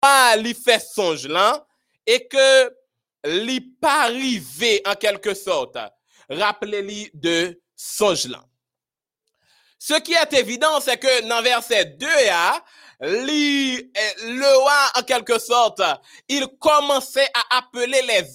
pas li fait songe là et que li pas arrivé en quelque sorte rappelez-lui de songe là. Ce qui est évident, c'est que dans verset 2, a, li, eh, le roi, en quelque sorte, il commençait à appeler les,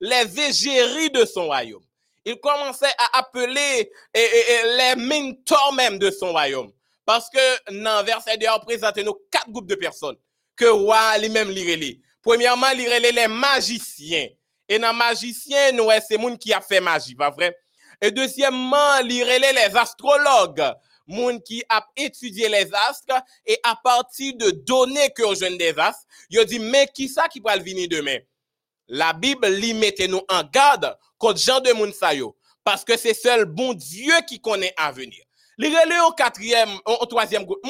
les égéries de son royaume. Il commençait à appeler les mentors même de son royaume. Parce que dans verset 2, on présente nous quatre groupes de personnes que roi lui-même li relé. Premièrement, il relé les magiciens. Et dans magiciens, nous, c'est moun qui a fait magie, pas vrai? Et deuxièmement, il relé les astrologues. Moun qui a étudié les astres et à partir de données que jeune des astres, il dit, mais qui ça qui va venir demain? La Bible lui mettait nous en garde contre Jean de moun sa yo, parce que c'est seul bon Dieu qui connaît l'avenir. Les relais au quatrième, au troisième groupe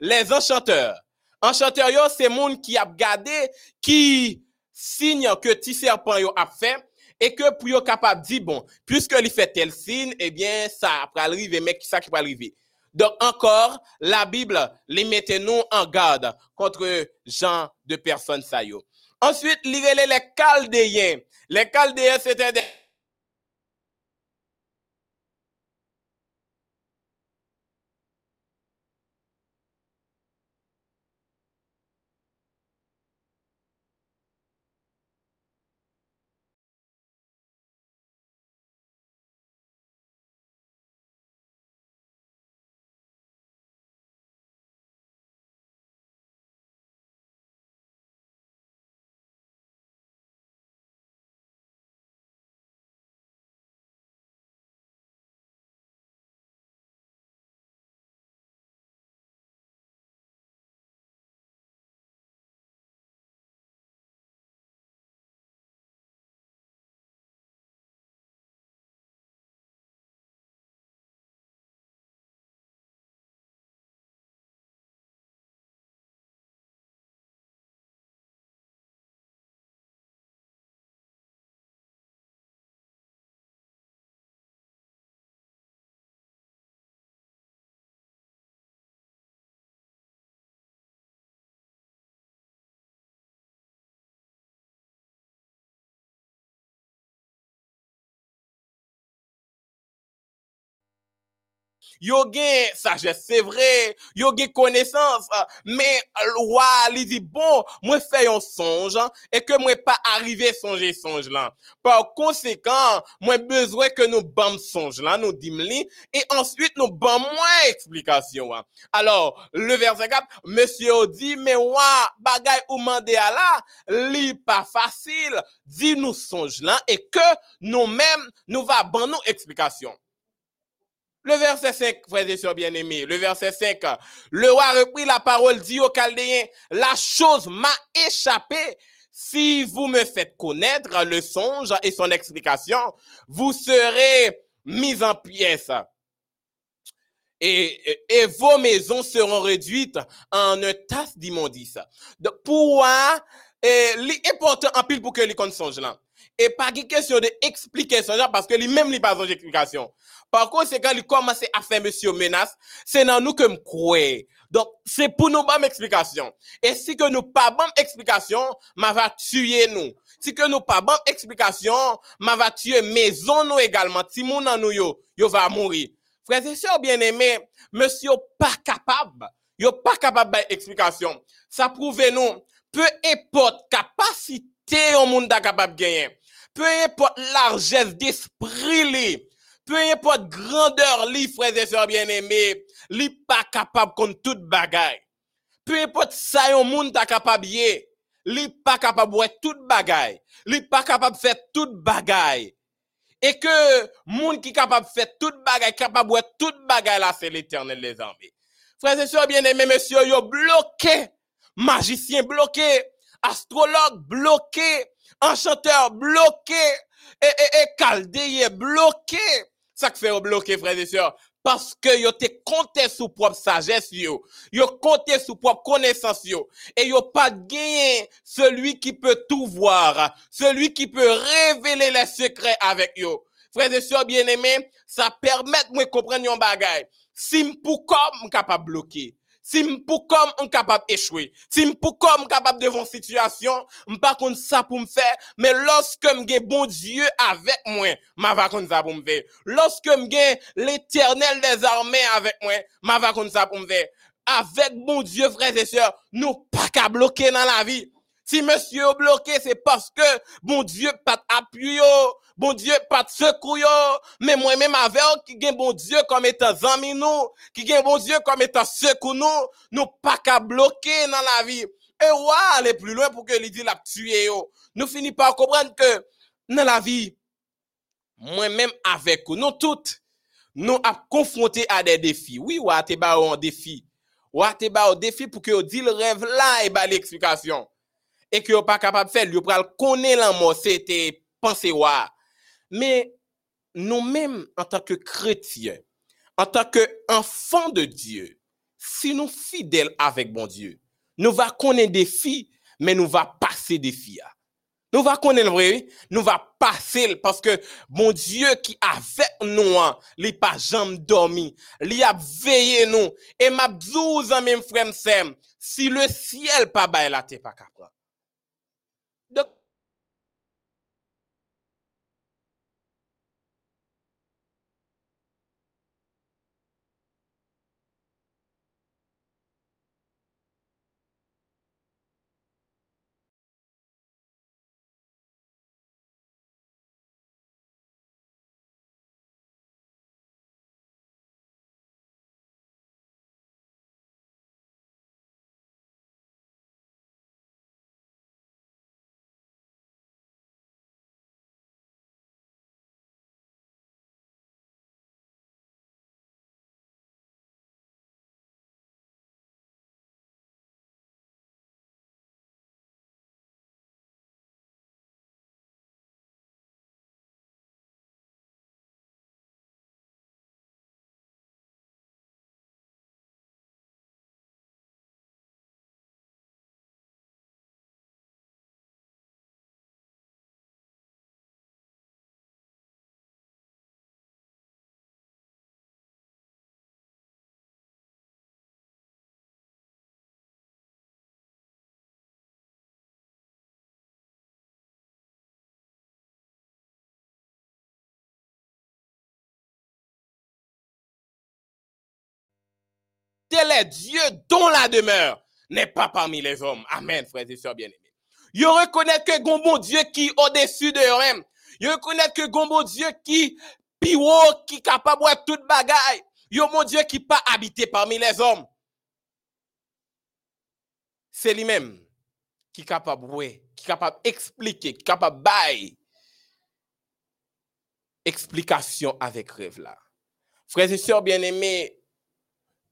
les enchanteurs. Enchanteurs yo, c'est moun qui a gardé, qui signe que ti serpent a fait, et que pour yo capable dire, bon, puisque il fait tel signe, eh bien, ça va arriver, mais qui ça qui va arriver? Donc encore, la Bible les mettait nous en garde contre genre de personnes ça yo. Ensuite, relait les Chaldéens. Les Chaldéens, c'était des Yo gen sagesse, c'est vrai, yo gen connaissance, mais roi lui dit bon, moi fais un songe hein, et que moi pas arrivé songer songe là. Par conséquent, moi besoin que nous bam songe là, nous dimli et ensuite nous bam moins explication. hein. Alors, le verset 4, monsieur dit mais roi, bagay ou mandé à là, pas facile, dit nous songe là et que nous-mêmes nous va ban nous explication. Le verset 5, frères et sœurs bien-aimés, le verset 5, le roi reprit la parole, dit aux Chaldéens, la chose m'a échappé. Si vous me faites connaître le songe et son explication, vous serez mis en pièces. Et, et, et vos maisons seront réduites en une tasse d'immondice. Donc, pourquoi, eh, li important en pile pour que les songe là. Et pas de question de expliquer parce que lui même lui pas besoin d'explication. Par quand il commence à faire monsieur menace, c'est dans nous que me croire. Donc, c'est pour nous bonne explication. Et si que nous pas bonne explication, ma va tuer nous. Si que nous pas bonne explication, ma va tuer maison nous également. Si moun nan nous yo, yo va mourir. Frères et sœurs bien-aimés, monsieur pas capable, yo pas capable d'explication. Ça prouve nous, peu importe capacité au monde capable de gagner, peu importe largesse d'esprit peu importe grandeur li, frères et sœurs bien-aimés, li pas capable contre toute bagaille. Peu importe ça yon monde ta capable li pas capable ouais toute bagaille. Li pas capable faire toute bagaille. Et que monde qui capable faire toute bagaille, capable ouais toute bagaille là, c'est l'éternel les armées. Frères et sœurs bien-aimés, monsieur, yo bloqué, magicien bloqué, astrologue bloqué, enchanteur bloqué, et, et, bloqué. Ça fait yo bloqué, frères et sœurs. Parce que yo te compté sous propre sagesse yo. Yo compté sous propre connaissance. Et yo pas gagné celui qui peut tout voir. Celui qui peut révéler les secrets avec yo. Frères et sœurs bien-aimés, ça permet de comprendre yon bagay. Si pour comme capable bloquer. Si pour comme on capable échouer, si pour comme capable devant situation, pas contre ça pour me faire, mais lorsque me bon Dieu avec moi, ma va contre ça pour me faire. Lorsque me l'éternel des armées avec moi, ma va contre ça pour me faire. Avec bon Dieu, frères et sœurs, nous pas qu'à bloquer dans la vie. Si monsieur est bloqué, c'est parce que bon Dieu pas appuyé, bon Dieu pas secours, mais moi-même avec qui gagne bon Dieu comme étant ami nous, qui gagne bon Dieu comme étant secours nous, nous pas qu'à bloquer dans la vie. Et ouais, aller plus loin pour que l'idée l'a tué Nous finissons par comprendre que dans la vie, moi-même avec nous toutes, nous avons confronté à des défis. Oui, ouais, t'es un défi. Ouais, t'es un défi pour que vous dit le rêve là et bah l'explication e ki yo pa kapab fel, yo pral konen lan mo se te panse wa. Men nou men an tanke kretien, an tanke anfan de Diyo, si nou fidel avèk bon Diyo, nou va konen defi, men nou va pase defi ya. Nou va konen l vre, nou va pase l, paske bon Diyo ki avek nou an, li pa jam dormi, li ap veye nou, e map zouzan men fremsem, si le siel pa bay la te pa kapran. Tel est Dieu dont la demeure n'est pas parmi les hommes. Amen, frères et sœurs bien-aimés. Je reconnais que gon bon Dieu qui au-dessus de eux Je reconnais que gon bon Dieu qui piwo, qui capable de toute bagaille. Yo mon Dieu qui pas habité parmi les hommes. C'est lui-même qui est capable ouais, qui capable d'expliquer, qui capable bailler explication avec rêve là. Frères et sœurs bien-aimés,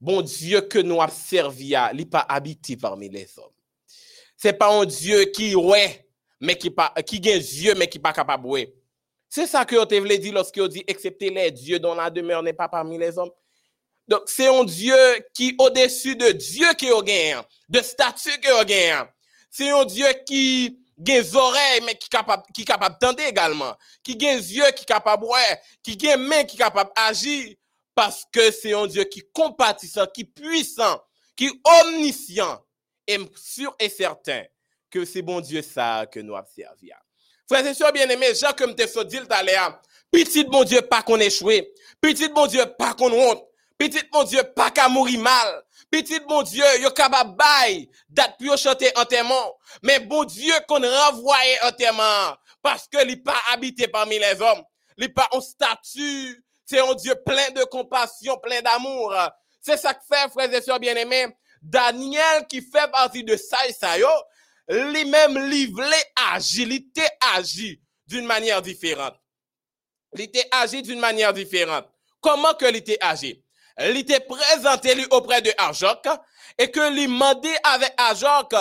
bon Dieu que nous avons servi il pas habité parmi les hommes. C'est pas un Dieu qui ouais, mais qui pas qui gagne Dieu mais qui pas capable ouais. C'est ça que vous voulez dire lorsque vous dit excepté les dieux dont la demeure n'est pas parmi les hommes. Donc c'est un Dieu qui au-dessus de Dieu qui a gagne, de statut qui a gagne. C'est un Dieu qui des oreilles mais qui capable qui capable d'entendre également, qui des yeux qui capable ouais, qui a mains qui capable agir parce que c'est un Dieu qui compatissant, qui puissant, qui omniscient. Et sûr et certain que c'est bon Dieu ça que nous servi. Frères et sœurs bien-aimés, Jean comme te so dit petit bon Dieu pas qu'on échoué, petit bon Dieu pas qu'on honte, petit bon Dieu pas qu'à mourir mal, petit bon Dieu yo capable bail date pour chanter enterrement, mais bon Dieu qu'on renvoyait enterrement parce que il pas habité parmi les hommes, il pas en statut c'est un Dieu plein de compassion, plein d'amour. C'est ça que fait, frères et sœurs bien-aimés, Daniel qui fait partie de ça et ça, yo, lui-même livré agilité agi d'une manière différente. Il était agi d'une manière différente. Comment que il était agi? Il était présenté lui auprès de Ajok et que lui demandait avec Ajok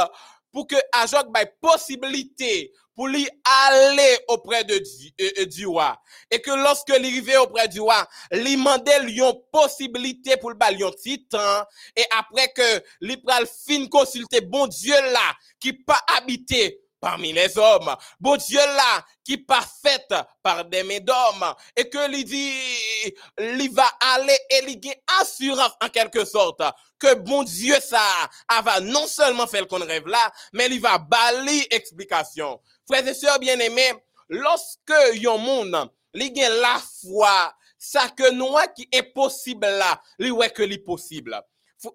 pour que Ajok ait possibilité pour lui aller auprès de euh, euh, du, roi. Et que lorsque il arrivait auprès du roi, lui demandait lui une possibilité pour le balion titan. Et après que lui pral fin consulter bon Dieu là, qui pas habité parmi les hommes. Bon Dieu là, qui pas fait par des mains et que lui dit, il va aller et il assurance en quelque sorte que bon Dieu ça va non seulement faire qu'on rêve là, mais il va balayer explication. Frères et sœurs bien-aimés, lorsque yon monde, li gen la foi, ça que nous qui est possible là, li ouais que li possible.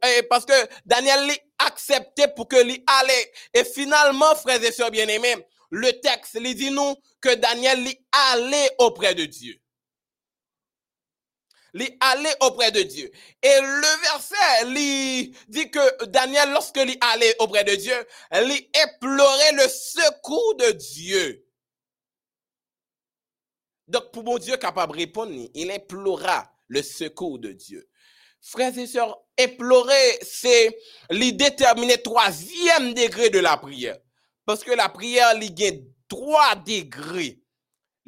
Eh, parce que Daniel li accepté pour que li allait. Et finalement, frères et sœurs bien-aimés, le texte lui dit nous que Daniel li allait auprès de Dieu. Li allait auprès de Dieu. Et le verset lui dit que Daniel, lorsque li allait auprès de Dieu, li implorait le secours de Dieu. Donc, pour mon Dieu capable de répondre, il implora le secours de Dieu. Frères et sœurs, implorer, c'est lui déterminer troisième degré de la prière. Parce que la prière, il y a trois degrés.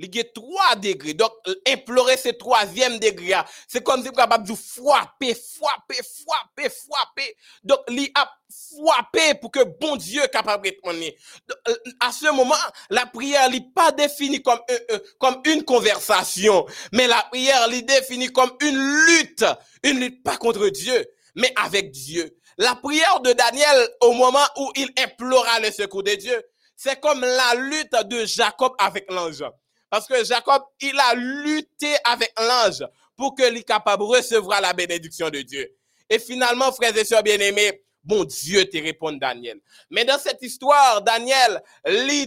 Il y a trois degrés. Donc, implorer ce troisième degré. C'est comme si vous capable de frapper, frapper, frapper, frapper. Donc, il a frappé pour que bon Dieu capable de répondre. À ce moment, la prière n'est pas définie comme, comme une conversation, mais la prière est définie comme une lutte. Une lutte pas contre Dieu, mais avec Dieu. La prière de Daniel au moment où il implora le secours de Dieu, c'est comme la lutte de Jacob avec l'ange. Parce que Jacob, il a lutté avec l'ange pour que soit capable de recevoir la bénédiction de Dieu. Et finalement, frères et sœurs bien-aimés, bon Dieu te répond Daniel. Mais dans cette histoire, Daniel, il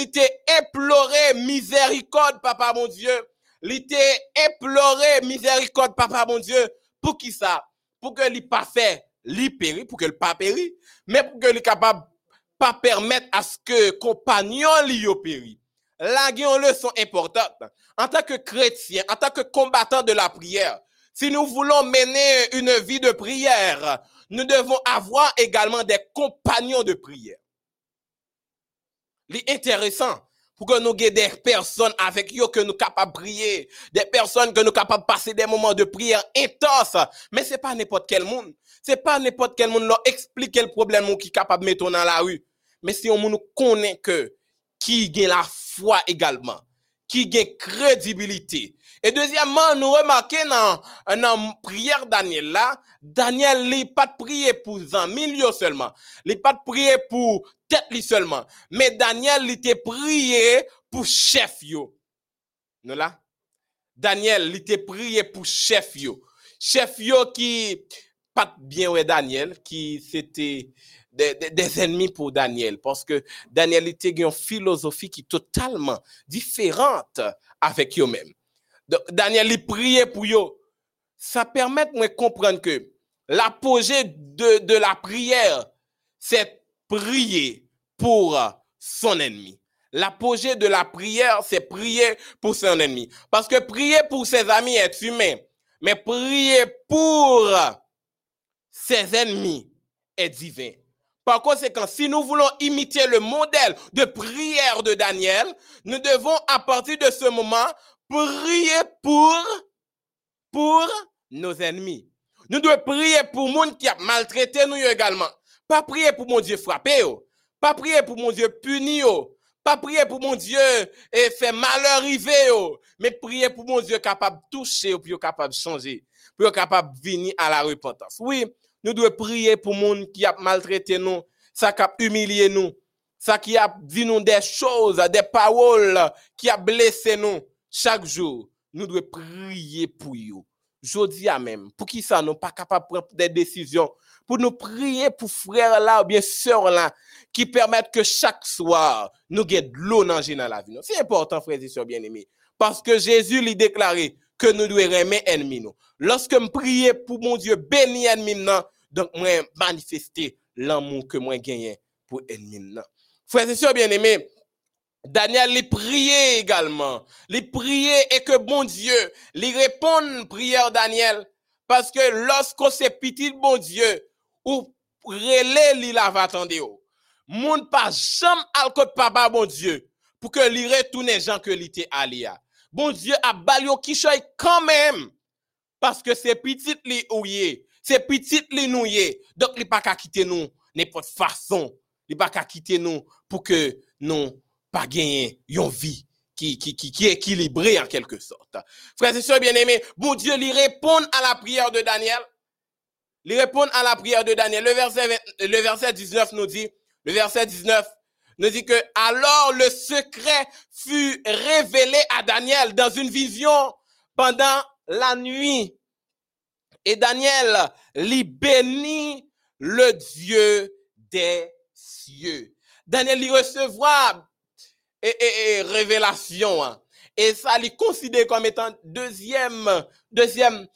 était imploré miséricorde, papa mon Dieu. Il était imploré miséricorde, papa mon Dieu. Pour qui ça? Pour que l'il pas fait, l'il périt, pour que le pas périt, mais pour que l'il capable pas permettre à ce que compagnon l'y périt. Là, il y a une leçon importante. En tant que chrétien, en tant que combattant de la prière, si nous voulons mener une vie de prière, nous devons avoir également des compagnons de prière. C'est intéressant pour que nous ayons des personnes avec eux que nous capables de prier, des personnes que nous capables de passer des moments de prière intenses. Mais c'est pas n'importe quel monde. C'est pas n'importe quel monde leur expliquer le problème qui est capable de mettre dans la rue. Mais si on nous connaît que qui a la foi également, qui a crédibilité. Et deuxièmement, nous remarquons dans, la prière Daniel là, Daniel n'est pas prier pour un milieu seulement. N'est pas prier pour tête seulement. Mais Daniel, était prié pour chef yo. Là? Daniel, était prié pour chef yo. Chef yo qui, pas bien ouais Daniel, qui c'était des, ennemis pour Daniel. Parce que Daniel était une philosophie qui est totalement différente avec eux-mêmes. Daniel, il priait pour eux. Ça permet de comprendre que l'apogée de, de la prière, c'est prier pour son ennemi. L'apogée de la prière, c'est prier pour son ennemi. Parce que prier pour ses amis est humain. Mais prier pour ses ennemis est divin. Par conséquent, si nous voulons imiter le modèle de prière de Daniel, nous devons à partir de ce moment prier pour, pour nos ennemis. Nous devons prier pour monde qui a maltraité nous également. Pas prier pour mon Dieu frappé, pas prier pour mon Dieu puni, pas prier pour mon Dieu et faire malheur arriver, mais prier pour mon Dieu capable de toucher, puis capable de changer, puis capable de venir à la repentance. Oui, nous devons prier pour monde qui a maltraité nous, ça qui a humilié nous, ça qui a dit nous des choses, des paroles qui a blessé nous. Chaque jour, nous devons prier pour eux. Je dis à même, pour qui ça, nous pas capable de prendre des décisions, pour nous prier pour frères là ou bien sœurs là, qui permettent que chaque soir, nous ayons de l'eau dans la vie. C'est important, frères et sœurs bien-aimés. Parce que Jésus lui déclaré que nous devons aimer ennemis. Lorsque je prie pour mon Dieu, béni ennemi, donc, moi, manifester l'amour que moi gagne pour ennemi. Frères et sœurs bien-aimés, Daniel les priait également. Les priait et que bon Dieu, lui répond prière Daniel. Parce que lorsqu'on s'est petit bon Dieu, ou relais li la va attendre Moun pas jamais al papa bon Dieu pour que li retourne gens que li te alia. Bon Dieu a balio qui quand même parce que c'est petit li ouye c'est petit li nouye. Donc, il pas qu'à quitter nous n'importe façon. Il pas qu'à quitter nous pour que nous pas gagner une vie qui, qui, qui, qui est équilibrée en quelque sorte. Frères et sœurs bien-aimés, bon Dieu lui répond à la prière de Daniel. Il répond à la prière de Daniel. Le verset, le verset 19 nous dit, le verset 19 nous dit que alors le secret fut révélé à Daniel dans une vision pendant la nuit. Et Daniel lui bénit le Dieu des cieux. Daniel lui recevra et, révélation. Hein. Et ça lui considère comme étant deuxième, deuxième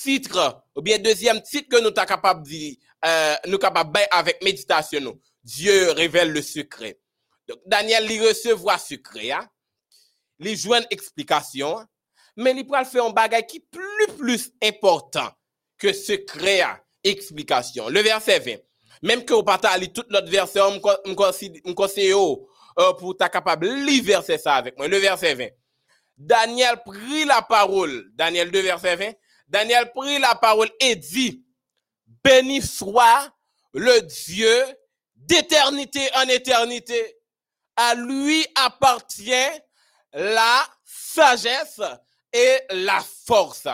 titre, ou bien deuxième titre que nous sommes capables de euh, nous capables avec méditation. Dieu révèle le secret. Donc, Daniel lui recevra secret, hein? lui une explication, hein. mais il pourra faire un bagage qui est plus, plus important que secret, hein, explication. Le verset 20. Même que vous partez à lire tout l'autre verset, je conseille euh, pour être capable de lire verset ça avec moi. Le verset 20. Daniel prit la parole. Daniel 2, verset 20. Daniel prit la parole et dit, béni soit le Dieu d'éternité en éternité. À lui appartient la sagesse et la force.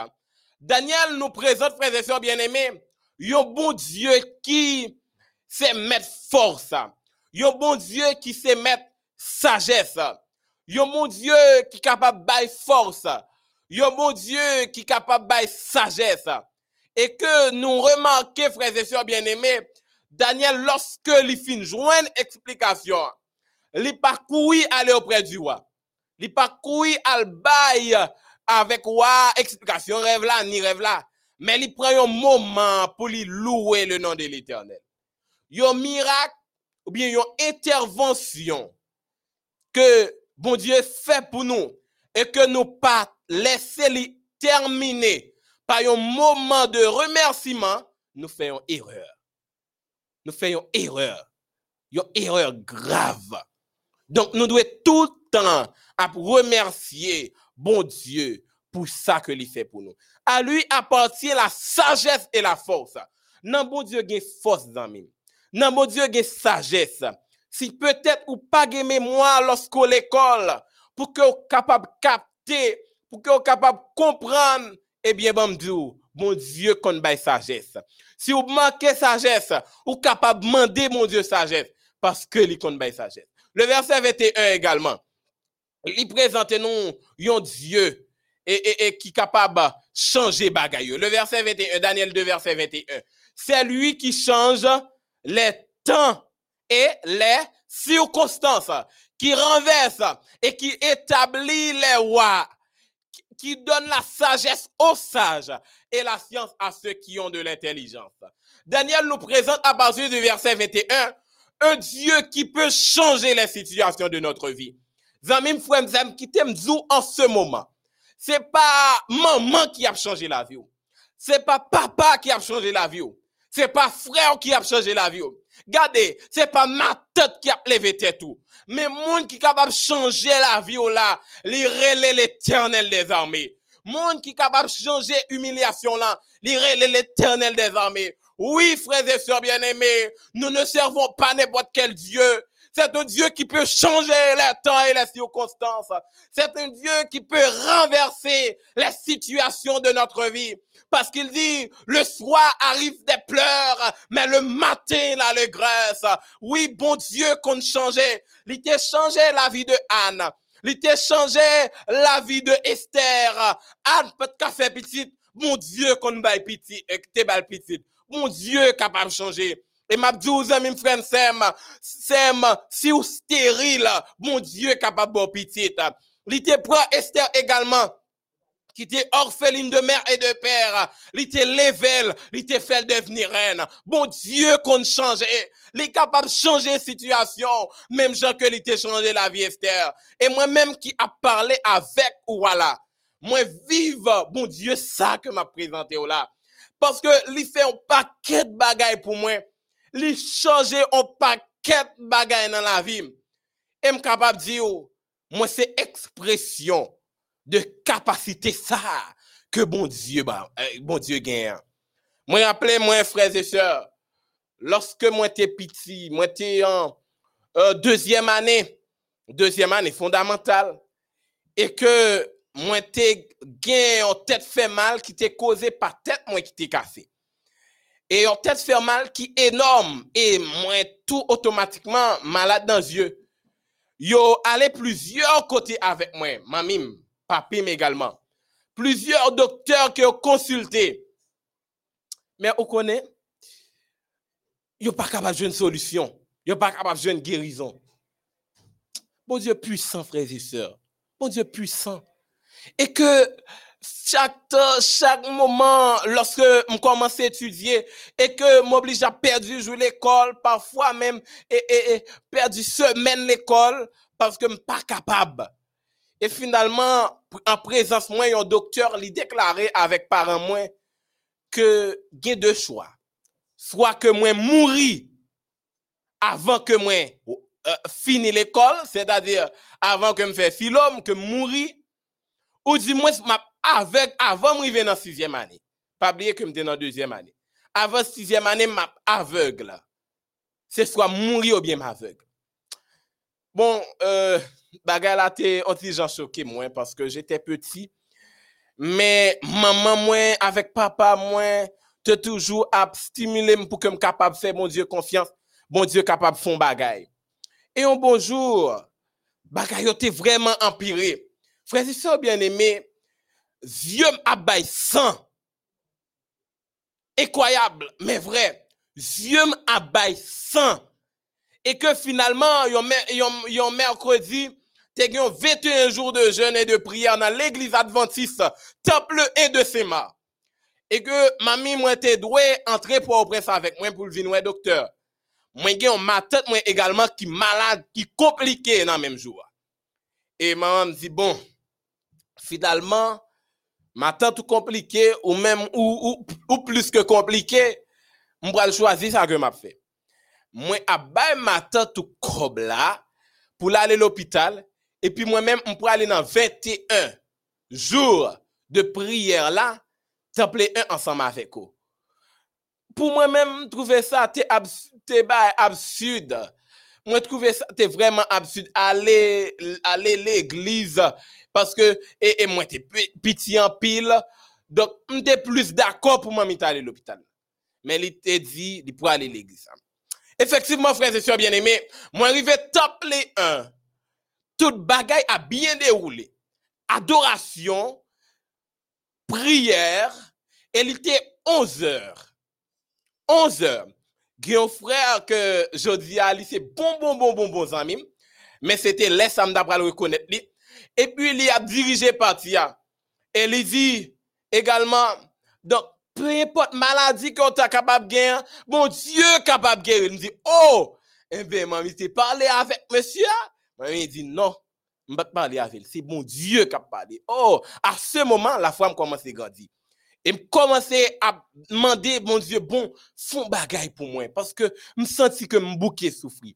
Daniel nous présente, frères et sœurs bien-aimés, un bon Dieu qui sait mettre force. Un bon Dieu qui sait mettre sagesse. Un bon Dieu qui est capable de force. Un bon Dieu qui est capable de sagesse. Et que nous remarquons, frères et sœurs bien-aimés, Daniel, lorsque il finit joindre explication, il parcouru aller auprès du roi. Parcouru al bail avec roi explication rêve là ni rêve là. Mais il prend un moment pour lui louer le nom de l'éternel. Un miracle ou bien une intervention que bon Dieu fait pour nous et que nous pas laisser terminer par un moment de remerciement, nous faisons erreur nous faisons erreur. Une erreur grave. Donc, nous devons tout le temps remercier bon Dieu pour ça que il fait pour nous. À lui appartient la sagesse et la force. Non, bon Dieu a force dans Non, bon Dieu a sagesse. Si peut-être ou pas de mémoire lorsqu'on l'école, pour que vous capable capter, pour que vous capable comprendre, eh bien, bon Dieu, bon Dieu qu'on bail sagesse. Si vous manquez sagesse, vous capable de demander mon Dieu sagesse parce que il compte sagesse. Le verset 21 également. Il présente nous un Dieu et, qui est capable de changer bagaille. Le verset 21, Daniel 2, verset 21. C'est lui qui change les temps et les circonstances, qui renverse et qui établit les rois qui donne la sagesse aux sages et la science à ceux qui ont de l'intelligence. Daniel nous présente à partir du verset 21 un Dieu qui peut changer les situations de notre vie. Zamim frère qui t'aime en ce moment. C'est pas maman qui a changé la vie. C'est pas papa qui a changé la vie. C'est pas frère qui a changé la vie. Regardez, c'est pas ma tête qui a levé. Mais monde qui est capable de changer la vie là, li l'éternel des armées. Monde qui est capable de changer humiliation là, li l'éternel des armées. Oui, frères et sœurs bien-aimés, nous ne servons pas n'importe quel Dieu. C'est un Dieu qui peut changer les temps et les circonstances. C'est un Dieu qui peut renverser les situations de notre vie. Parce qu'il dit, le soir arrive des pleurs, mais le matin, l'allégresse. Oui, bon Dieu qu'on changeait. Il t'a changé la vie de Anne. Il t'a changé la vie de Esther. Anne peut faire petit. Bon Dieu qu'on baille petit, et que t'es petit. Bon Dieu capable de changer. Et m'a dit aux amis, frère Sem, Sem, si vous stérile, bon Dieu capable de petite. Il te prend Esther également qui était orpheline de mère et de père, il était level, il fait devenir reine. Bon Dieu qu'on change, il est capable de changer situation, même gens que il était changé la vie Esther. Et moi-même qui a parlé avec ou voilà, moi vive, bon Dieu, ça que m'a présenté là. Parce que il fait un paquet de bagailles pour moi. li chanje an paket bagay nan la vim. E m kapap di yo, mwen se ekspresyon de kapasite sa ke bon Diyo bon gen. Mwen rappele mwen freze se, loske mwen te piti, mwen te an euh, dezyem ane, dezyem ane fondamental, e ke mwen te gen an tet fe mal ki te koze pa tet mwen ki te kase. Et en tête fait mal qui est énorme et moi tout automatiquement malade dans les yeux. Yo allé plusieurs côtés avec moi, mamim, papim également. Plusieurs docteurs qui ont consulté. Mais on connaît, yo pas capable de une solution. Yo pas capable de une guérison. Bon Dieu puissant, frères et sœurs. Bon Dieu puissant. Et que chaque chaque moment, lorsque je commence à étudier et que m'oblige à perdre l'école, parfois même, et, et, et semaine l'école, parce que je suis pas capable. Et finalement, en présence moi, un docteur lui déclaré avec parents moi que j'ai deux choix. Soit que moi mourir avant que moi euh, l'école, c'est-à-dire avant que me fait philome, que mourir, ou du moins avant moi dans la sixième année. Pas oublier que me dans la deuxième année. Avant sixième année, m'a aveugle. C'est soit mourir ou bien m'aveugle. Bon, euh, bagay la te antijan choqué moi parce que j'étais petit. Mais maman moi avec papa moi te toujours à stimuler pour que me capable faire mon Dieu confiance, mon Dieu capable fond bagay. Et un bonjour, bagay était vraiment empiré. Frère et sœurs bien-aimés, Zyem abay san. Ekwayable, men vre. Zyem abay san. E ke finalman, yon, yon, yon merkredi, te gen 21 jour de jen e de priyan nan l'Eglise Adventiste, temple e de sema. E ke mami mwen te dwe entre pou opres avèk mwen pou l'vinwe doktor. Mwen gen yon matat mwen egalman ki malade, ki komplike nan menm jour. E maman mdi bon, finalman, Matan tout komplike ou mèm ou, ou, ou plus ke komplike, mbwa l chwazi sa ke m ap fe. Mwen ap bay matan tout kob la pou la ale l'opital, epi mwen mèm mbwa ale nan 21 jour de priyer la, temple 1 ansama avek ou. Pou mwen mèm trouve sa te, abs, te bay absud, mwen trouve sa te vreman absud ale l'eglize, paske e, e mwen te piti an pil, dok mte plus d'akor pou mwen mita ale l'opital. Men li te di, li pou ale l'eglise. Efektivman, frèze sè bien eme, mwen rive top le 1. Tout bagay a bien deroule. Adorasyon, priyer, e li te 11 or. 11 or. Gyon frèr ke jodi a li se bon bon bon bon bon zanmim, men se te lè samda pral rekonet li, Et puis, il a dirigé partir. Et il dit également, donc, peu importe maladie qu'on t'a capable de gagner, bon Dieu capable de guérir. Il dit, oh, eh bien, maman, tu parlé avec monsieur? Maman, dit, non, je ne pas parler avec lui. C'est bon Dieu qui a parlé. Oh, à ce moment, la femme commence à grandir. Et me commencer à demander, mon Dieu, bon, font bagaille pour moi. Parce que je me senti que mon bouquet souffrir.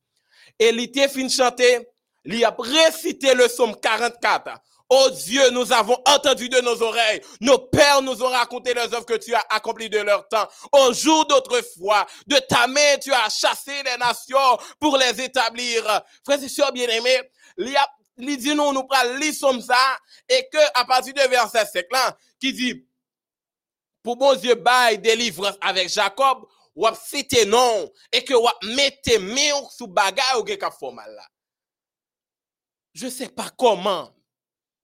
Et il était fin de chanter, il a récité le psaume 44. Oh Dieu, nous avons entendu de nos oreilles. Nos pères nous ont raconté les œuvres que tu as accomplies de leur temps. Au jour d'autrefois, de ta main, tu as chassé les nations pour les établir. Frères et sœurs bien-aimés, il dit nous, nous prenons ça, et que, à partir de verset 5 là, qui dit, pour bon Dieu, bail délivrance avec Jacob, ou cité non, et que ou mettez main sous bagage ou. Je sais pas comment,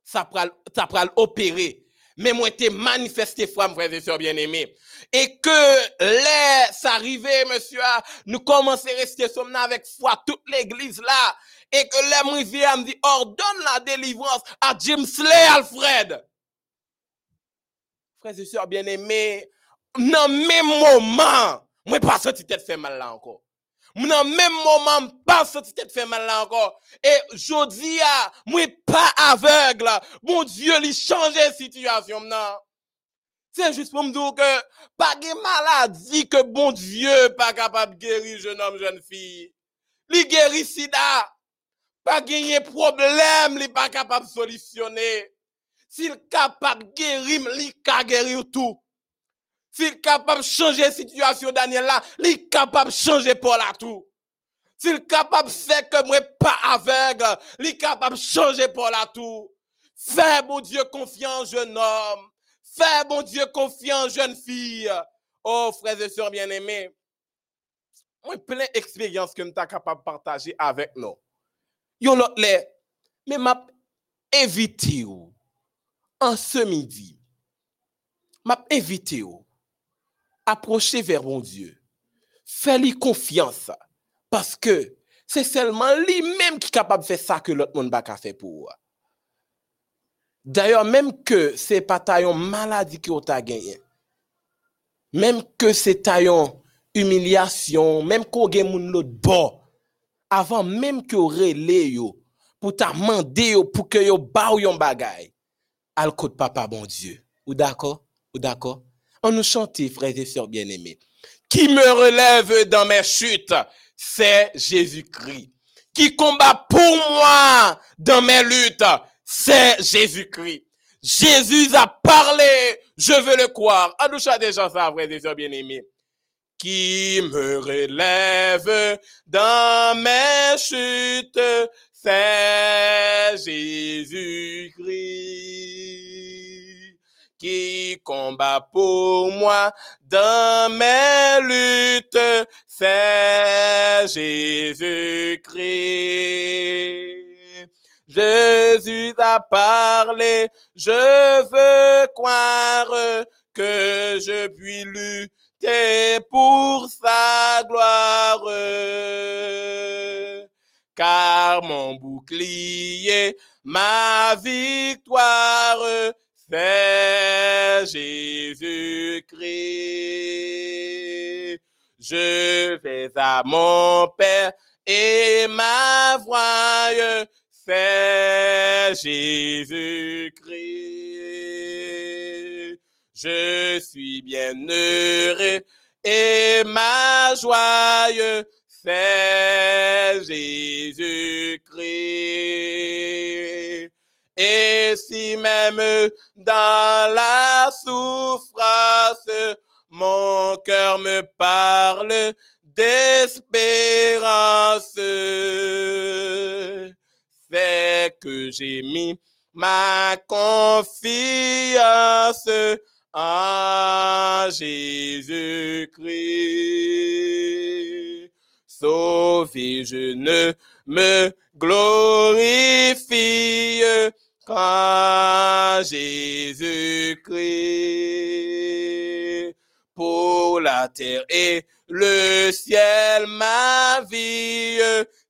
ça pral, ça pral opérer. Mais moi, t'es manifesté foi, frères et sœurs bien-aimés. Et que les arrivé, monsieur, nous commençons à rester avec foi, toute l'église là. Et que les moi me dit, ordonne la délivrance à Jim Slay Alfred. Frères et sœurs bien-aimés, dans même moment, moi, pas senti tête fait mal là encore le même moment, pas tête fait mal là encore. Et je dis, moi, pas aveugle. Mon Dieu, il change la situation. C'est juste pour me dire que, pas de maladie que bon Dieu pas capable de guérir jeune homme, jeune fille. Il guérit sida. Pas de problème, il pas capable de solutionner. S'il capable de guérir, il peut guérir tout. S'il est capable de changer la situation Daniel là, il est capable de changer pour la tout. S'il est capable de faire que moi pas aveugle, il est capable de changer pour la tout. Fais, mon Dieu, confiance, jeune homme. Fais, mon Dieu, confiance, jeune fille. Oh, frères et sœurs bien-aimés. Moi, plein d'expériences que je suis capable de partager avec nous. Yo l'autre mais m'a invité en ce midi. M'a invité approcher vers mon Dieu. Fais-lui confiance parce que c'est seulement lui-même qui est capable de faire ça que l'autre monde pas faire pour. D'ailleurs, même que c'est pas taillon maladie que tu as gagné, même que c'est taillon humiliation, même qu'on gagne moun l'autre bord, avant même que relé yo, pour ta demander pour que yo ba yon côté papa bon Dieu. Ou d'accord? Ou d'accord? On nous chante, frères et sœurs bien-aimés. Qui me relève dans mes chutes, c'est Jésus-Christ. Qui combat pour moi dans mes luttes, c'est Jésus-Christ. Jésus a parlé, je veux le croire. À nous déjà ça, frères et sœurs bien-aimés. Qui me relève dans mes chutes, c'est Jésus-Christ. Qui combat pour moi dans mes luttes, c'est Jésus-Christ. Jésus a parlé, je veux croire que je puis lutter pour sa gloire. Car mon bouclier, ma victoire, Jésus-Christ. Je vais à mon Père et ma voix c'est Jésus-Christ. Je suis bien heureux et ma joie, c'est Jésus-Christ. Et si même dans la souffrance, mon cœur me parle d'espérance, fait que j'ai mis ma confiance en Jésus-Christ. Sauvé, je ne me glorifie qu'en Jésus-Christ. Pour la terre et le ciel, ma vie,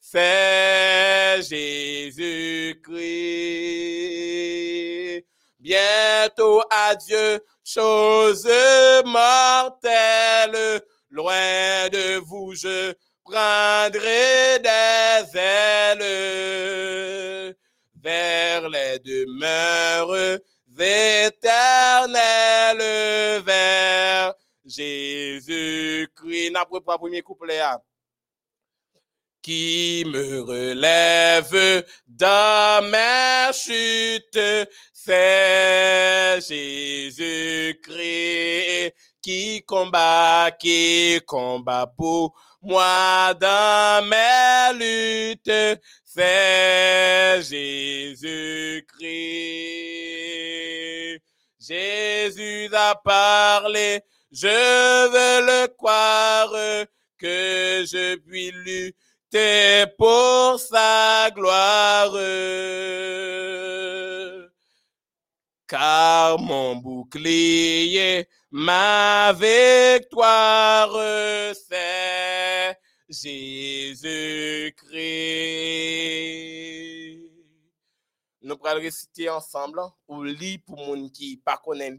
c'est Jésus-Christ. Bientôt adieu, chose mortelle, loin de vous je prendrai des ailes vers les demeures éternelles, vers Jésus-Christ. N'a pas premier couplet. Hein qui me relève dans ma chute, c'est Jésus-Christ qui combat, qui combat pour moi dans mes luttes, c'est Jésus-Christ. Jésus a parlé, je veux le croire, que je puis lui pour sa gloire. Car mon bouclier, ma victoire, c'est Jésus-Christ. Nous allons réciter ensemble, ou lire pour mon qui pas connaît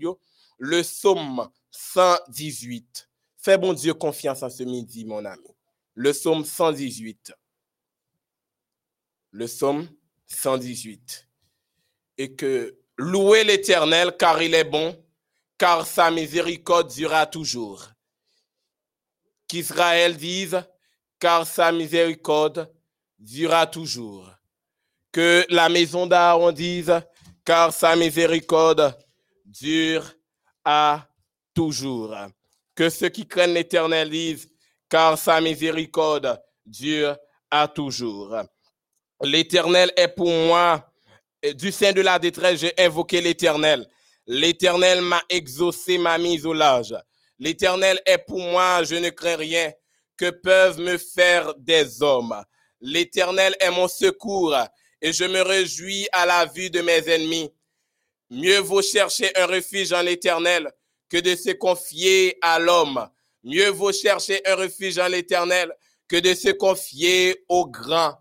le psaume 118. Fais bon Dieu confiance en ce midi, mon ami le psaume 118. Le psaume 118. Et que louez l'Éternel car il est bon, car sa miséricorde durera toujours. Qu'Israël dise, car sa miséricorde durera toujours. Que la maison d'Aaron dise, car sa miséricorde dure à toujours. Que ceux qui craignent l'Éternel disent, car sa miséricorde dure à toujours. L'Éternel est pour moi, du sein de la détresse, j'ai invoqué l'Éternel. L'Éternel m'a exaucé, m'a mis au large. L'Éternel est pour moi, je ne crains rien que peuvent me faire des hommes. L'Éternel est mon secours et je me réjouis à la vue de mes ennemis. Mieux vaut chercher un refuge en l'Éternel que de se confier à l'homme. Mieux vaut chercher un refuge en l'Éternel que de se confier au grand.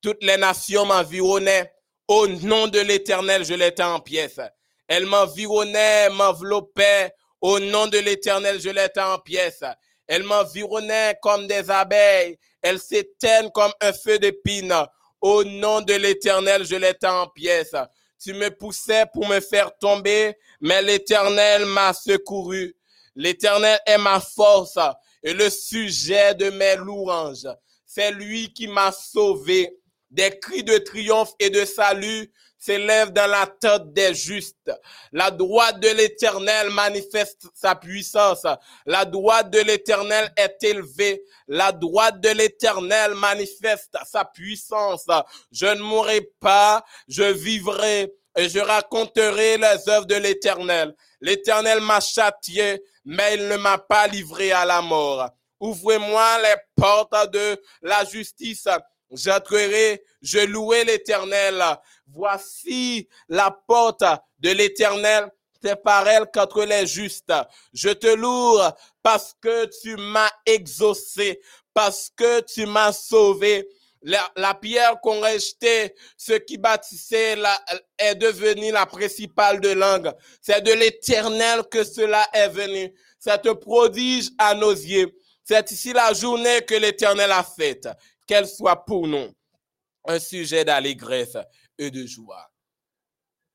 Toutes les nations m'environnaient. Au nom de l'Éternel, je l'étais en pièces. Elles m'environnaient, m'enveloppaient. Au nom de l'Éternel, je l'étais en pièces. Elles m'environnaient comme des abeilles. Elles s'éteignent comme un feu d'épine. Au nom de l'Éternel, je l'étais en pièces. Tu me poussais pour me faire tomber, mais l'Éternel m'a secouru. L'Éternel est ma force et le sujet de mes louanges. C'est lui qui m'a sauvé. Des cris de triomphe et de salut s'élèvent dans la tête des justes. La droite de l'Éternel manifeste sa puissance. La droite de l'Éternel est élevée. La droite de l'Éternel manifeste sa puissance. Je ne mourrai pas, je vivrai et je raconterai les œuvres de l'Éternel. L'Éternel m'a châtié, mais il ne m'a pas livré à la mort. Ouvrez-moi les portes de la justice. J'entrerai, je louerai l'Éternel. Voici la porte de l'Éternel. C'est par elle qu'entre les justes. Je te loue parce que tu m'as exaucé, parce que tu m'as sauvé. La, pierre qu'on restait, ce qui bâtissait est devenu la principale de langue. C'est de l'éternel que cela est venu. C'est un prodige à nos yeux. C'est ici la journée que l'éternel a faite. Qu'elle soit pour nous un sujet d'allégresse et de joie.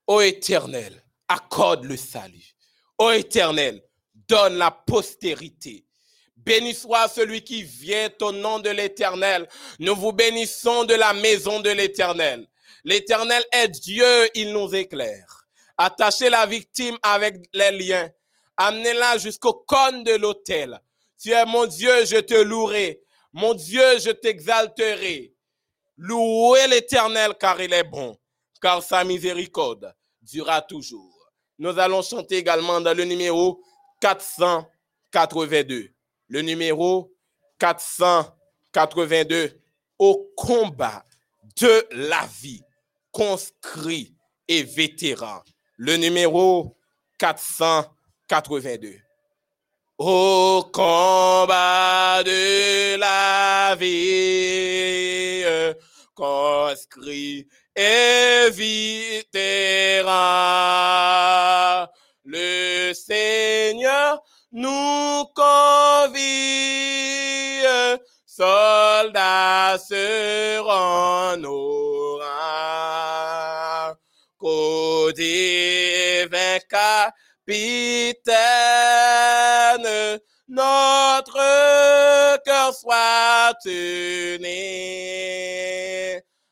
Ô éternel, accorde le salut. Ô éternel, donne la postérité. Béni soit celui qui vient au nom de l'Éternel. Nous vous bénissons de la maison de l'Éternel. L'Éternel est Dieu, il nous éclaire. Attachez la victime avec les liens. Amenez-la jusqu'au cône de l'autel. Tu es mon Dieu, je te louerai. Mon Dieu, je t'exalterai. Louez l'Éternel car il est bon, car sa miséricorde durera toujours. Nous allons chanter également dans le numéro 482 le numéro 482, au combat de la vie, conscrit et vétéran. Le numéro 482. Au combat de la vie, conscrit et le Seigneur nous convie, soldats seront nos. Côté notre cœur soit tenu.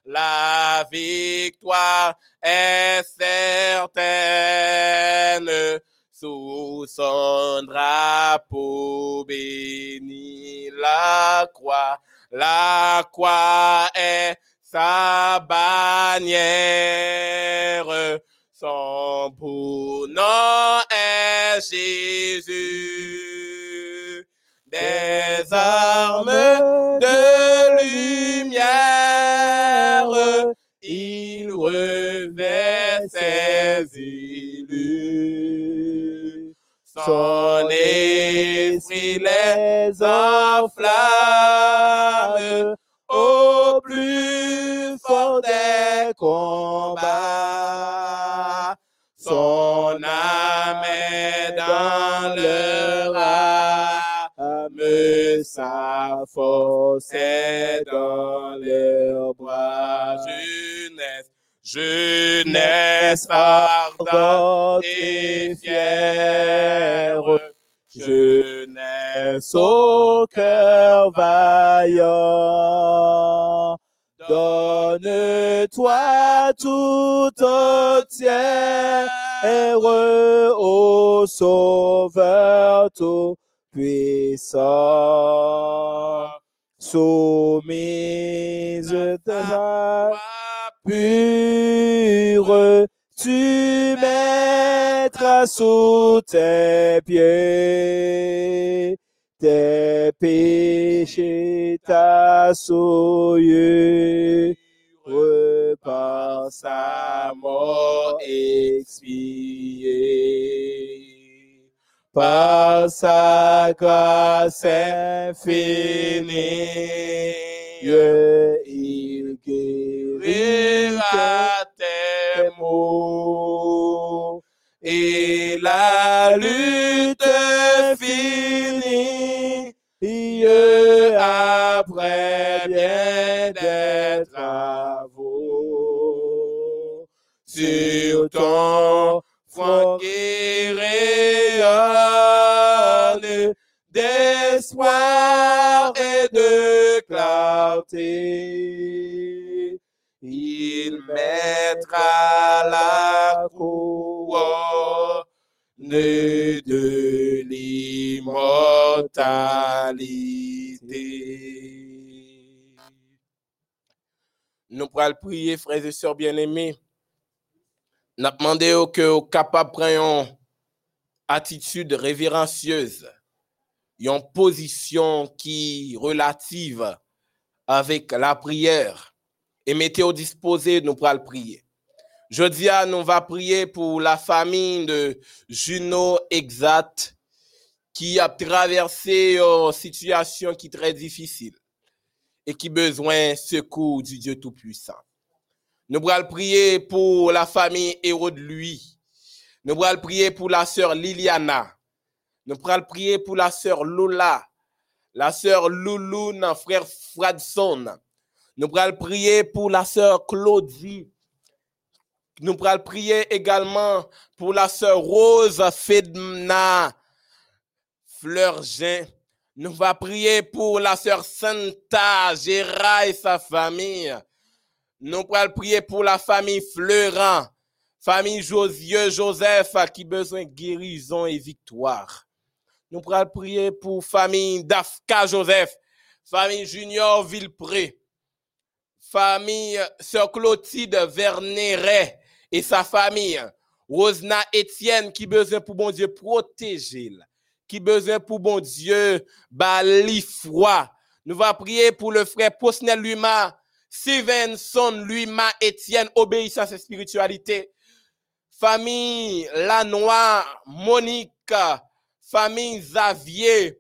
La victoire est certaine sous son drapeau béni la croix. La est sa bannière. Son Jésus. Des armes de lumière, il revêt ses son esprit les enflamme au plus fort des combats. Son âme est dans leur âme, sa force est dans leurs bras. Jeunesse jeunesse ardente et fière, jeunesse au cœur vaillant. Donne-toi tout entière, au Sauveur tout puissant, soumise ta pure, tu mettras sous tes pieds tes péchés, ta souillure par sa mort expiée. Par sa grâce infinie, il guérira tes maux. Après bien des travaux. Sur ton front qui rayonne d'espoir et de clarté, il mettra la couronne de l'immortalité. Nous pourrons prier, frères et sœurs bien-aimés. Nous demandons que vous capable prendre une attitude révérencieuse, une position qui relative avec la prière et mettez au disposé, nous pourrons prier. Je dis à nous va prier pour la famille de Juno Exact qui a traversé une situation qui est très difficile et qui besoin secours du Dieu Tout-Puissant. Nous allons prier pour la famille héros de lui. Nous allons prier pour la sœur Liliana. Nous allons prier pour la sœur Lola, la sœur Loulou, notre frère Fradson. Nous allons prier pour la sœur Claudie. Nous allons prier également pour la sœur Rose Fedna Fleurgin. Nous allons prier pour la sœur Santa Gérard et sa famille. Nous allons prier pour la famille Fleurant, famille Josieux Joseph qui besoin de guérison et victoire. Nous allons prier pour famille Dafka Joseph, famille Junior Villepré, famille Sœur Clotilde Verneret et sa famille. Rosna Étienne qui besoin pour bon Dieu protéger, qui besoin pour bon Dieu bali froid. Nous va prier pour le frère Posnel Luma, Stevenson Luma Étienne, obéissance sa spiritualité. Famille Lanois, Monique, famille Xavier,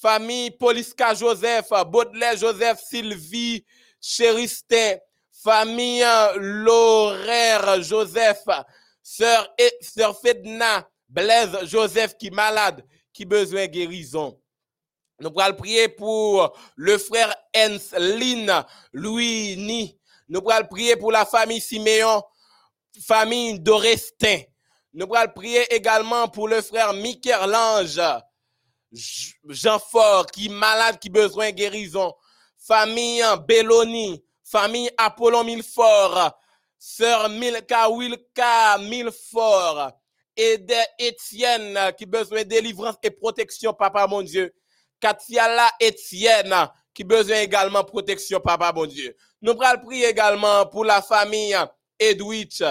famille Poliska Joseph, Baudelaire Joseph, Sylvie, Chéristin, famille Laurère Joseph, sœur, sœur Fedna, Blaise Joseph qui est malade, qui besoin guérison. Nous allons prier pour le frère Enslin Louis Ni. Nous allons prier pour la famille Siméon, famille d'Orestin. Nous allons prier également pour le frère Michel-Lange, Jean Fort, qui est malade, qui besoin guérison. Famille Belloni, famille Apollon Milfort, sœur Milka Wilka Milfort, et Étienne qui besoin de délivrance et protection, papa mon Dieu. Katiala Étienne qui besoin également protection, papa mon Dieu. Nous allons prier également pour la famille Edwidge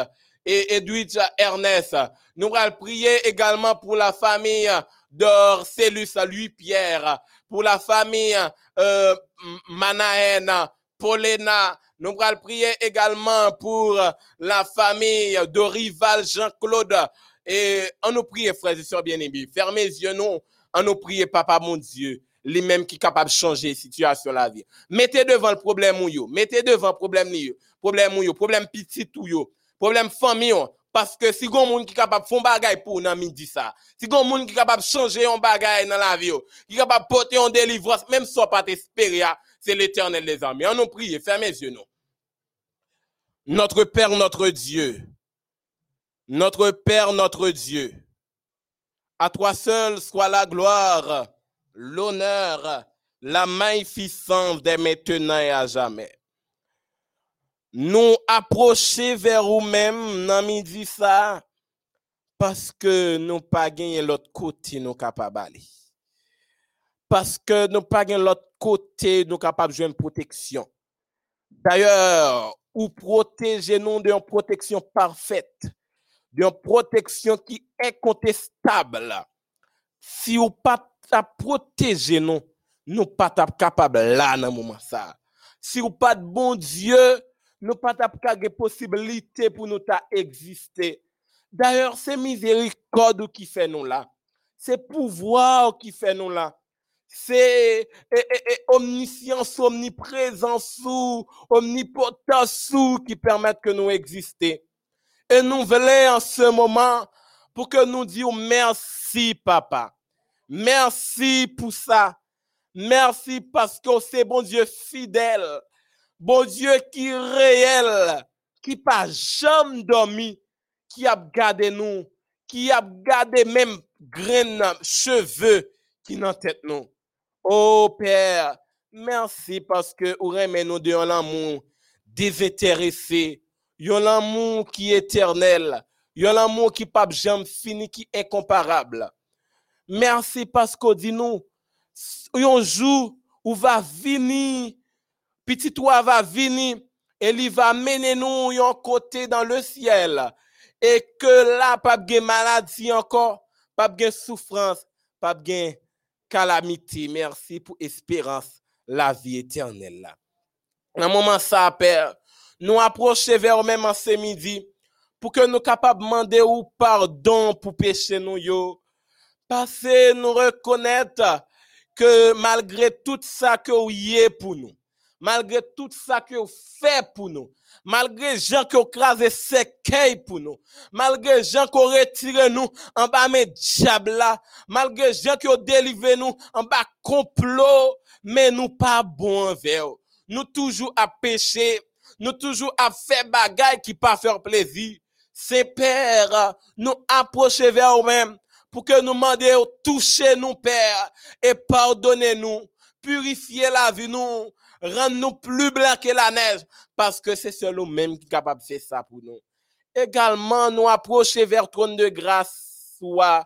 et Edwidge Ernest. Nous allons prier également pour la famille d'Orcellus Louis Pierre, pour la famille euh, Manahen, Paulina. Nous allons prier également pour la famille de Rival Jean-Claude. Et on nous prie, frères et sœurs bien-aimés, fermez les yeux, nous, on nous prie, papa mon Dieu, lui-même qui est capable de changer la situation la vie. Mettez devant le problème ou yo, mettez devant le problème yo, problème ou yo, problème petit ou yo, problème famille parce que si gon monde qui capable faire bagay pour nan midi ça, si gon monde qui capable changer un bagay dans la vie, qui capable porter en délivrance même si pas t'espérer, c'est l'Éternel les amis. On nous prie, fermez les yeux nous. Notre Père, notre Dieu, notre Père, notre Dieu, à toi seul soit la gloire, l'honneur, la magnificence des maintenant et à jamais. Nous approcher vers nous-mêmes dans midi ça, parce que nous pas gagné l'autre côté nous capable parce que nous pas de l'autre côté, nous capables de jouer une protection. D'ailleurs, ou protéger nous d'une protection parfaite, d'une protection qui est incontestable. Si ou pas protéger nous, nous pas capable là dans moment ça. Si ou pas de bon Dieu, nous pas de possibilité pour nous exister. D'ailleurs, c'est miséricorde qui fait nous là. C'est pouvoir qui fait nous là. C'est omniscience, omniprésence, omnipotence qui permettent que nous exister. Et nous voulons en ce moment pour que nous disions merci, papa. Merci pour ça. Merci parce que c'est bon Dieu fidèle. Bon Dieu qui est réel, qui pas jamais dormi, qui a gardé nous, qui a gardé même graines, cheveux qui dans tête nous. Oh Père, merci parce que vous remet nous de l'amour désintéressé, un amour qui est éternel, un amour qui pas jamais fini, qui est incomparable. Merci parce que dit nous, un jour où va venir, petit toi va venir, et il va mener nous un côté dans le ciel. Et que là, pas de maladie encore, pas de souffrance, pas de calamité. Merci pour espérance, la vie éternelle. Dans moment ça, Père, nous approcher vers même en ce midi pour que nous capables de demander ou pardon pour pécher nous yo. Parce que nous reconnaître que malgré tout ça que vous y pour nous, malgré tout ça que vous fait pour nous, malgré gens qui ont crasé ses pour nous, malgré gens qui ont retiré nous en bas mes diables malgré gens qui ont délivré nous en bas complot, mais nous pas bon envers. Nous toujours à pécher, nous toujours à faire bagaille qui pas faire plaisir. C'est Père, nous approcher vers nous-mêmes pour que nous demandions toucher nous, Père, et pardonner nous, purifier la vie nous, rendre nous plus blancs que la neige, parce que c'est seul nous-mêmes qui est capable de faire ça pour nous. Également, nous approcher vers le trône de grâce, soit,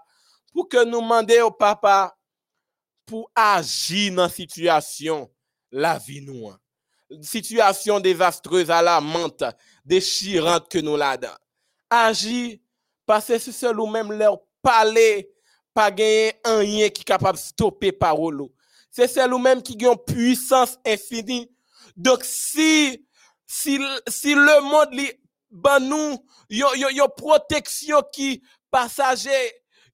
pour que nous demandions au papa, pour agir dans la situation, la vie nous. Situation désastreuse, alarmante, déchirante que nous là-dedans. Agir, parce que c'est seul nous-mêmes leur parler, pas gagner un rien qui est capable de stopper parole. C'est celle ou même qui a une puissance infinie. Donc, si, si, si le monde li, ben nous, yon, protection qui passager,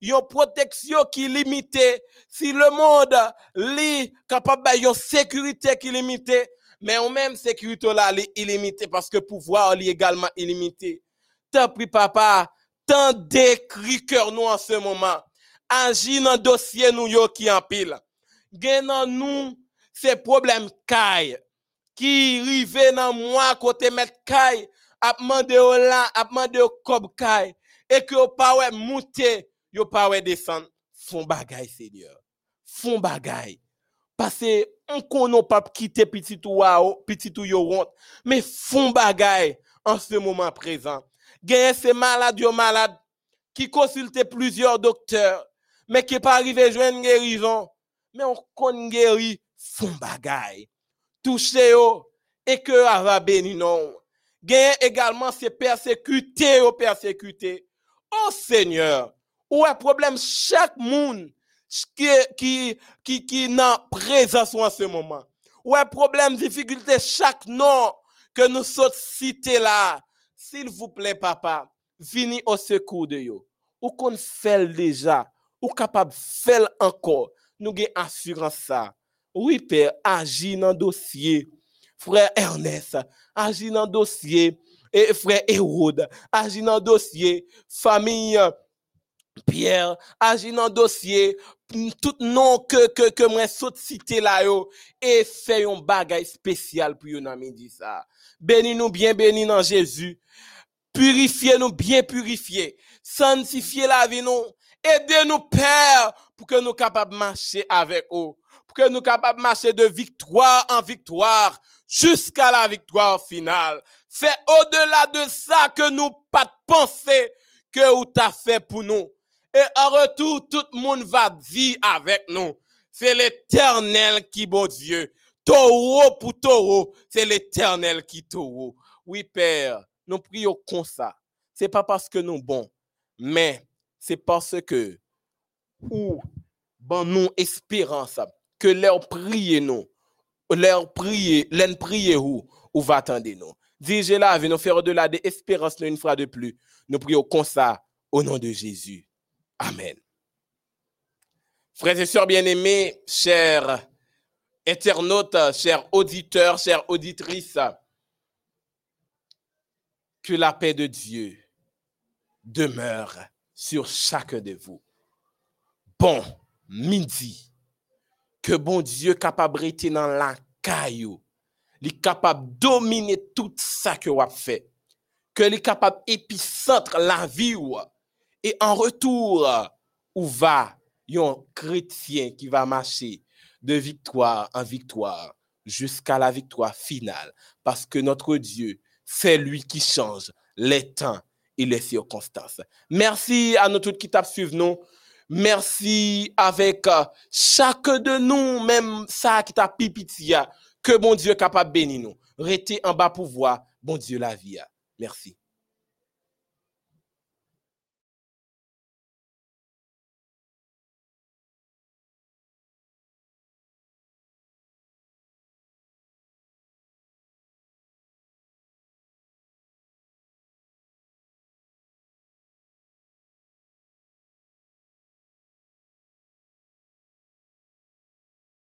yon protection qui limitée. Si le monde li capable yon sécurité qui limitée, mais en même sécurité là li illimité parce que pouvoir li également illimité. Tant pis papa, tant d'écrit cœur nous en ce moment. Agis dans dossier nous yo qui en pile. Nan nous ces problèmes caille qui rive dans moi côté mettre caille a demandé au là a demandé au cob caille et que pas ouais monter yo pas descendre font bagay Seigneur font bagay parce que on connaît pas quitter petit ou petit ou yo honte. Mais font bagay en ce moment présent. Gagne ces malades yo malades qui consultent plusieurs docteurs mais qui pas arrivé joindre guérison. Mais on kon guéri font bagay touché yo et que va béni non gagne également ces persécutés ou persécutés. Oh Seigneur où est problème? Chaque monde qui qui qui n'a présence en ce moment est problème difficulté chaque nom que nous sommes cités là s'il vous plaît, papa, venez au secours de yo. Ou qu'on fait déjà, ou capable de faire encore. Nous avons assurance ça. Oui, père, agis dans le dossier. Frère Ernest, agis dans le dossier. Et frère Hérode, agis dans le dossier. Famille Pierre, agis dans dossier. Tout nom que, que, que moi saute citer là yo. Et fait un bagage spécial pour yon dit ça. Bénis nous bien, bénis dans Jésus. Purifiez-nous bien purifier. Sanctifiez la vie nous. Aidez-nous, Père, pour que nous capables marcher avec vous. Pour que nous capables marcher de victoire en victoire jusqu'à la victoire finale. Fais au-delà de ça que nous pas penser que vous t'as fait pour nous. Et en retour, tout le monde va dire avec nous. c'est l'éternel qui bon Dieu. Taureau pour taureau, c'est l'éternel qui taureau. Oui, Père, nous prions comme ça. C'est pas parce que nous bons, mais c'est parce que ou bon nous espérance que leur prier nous, leur prier, leur prier où, ou va attendre nous? Dis-je là, nous faire de l'espérance une fois de plus. Nous prions comme ça au nom de Jésus. Amen. Frères et sœurs bien-aimés, chers internautes, chers auditeurs, chères auditrices, que la paix de Dieu demeure sur chacun de vous. Bon midi, que bon Dieu capable de dans la caillou, il est capable de dominer tout ça que vous avez fait, que il capable d'épicentre la vie et en retour, où va un chrétien qui va marcher de victoire en victoire jusqu'à la victoire finale? Parce que notre Dieu, c'est lui qui change les temps et les circonstances. Merci à nous tous qui tapent nous. Merci avec euh, chacun de nous, même ça qui t'a pipitia, que bon Dieu capable de bénir nous. Restez en bas pour voir, bon Dieu la vie. Merci.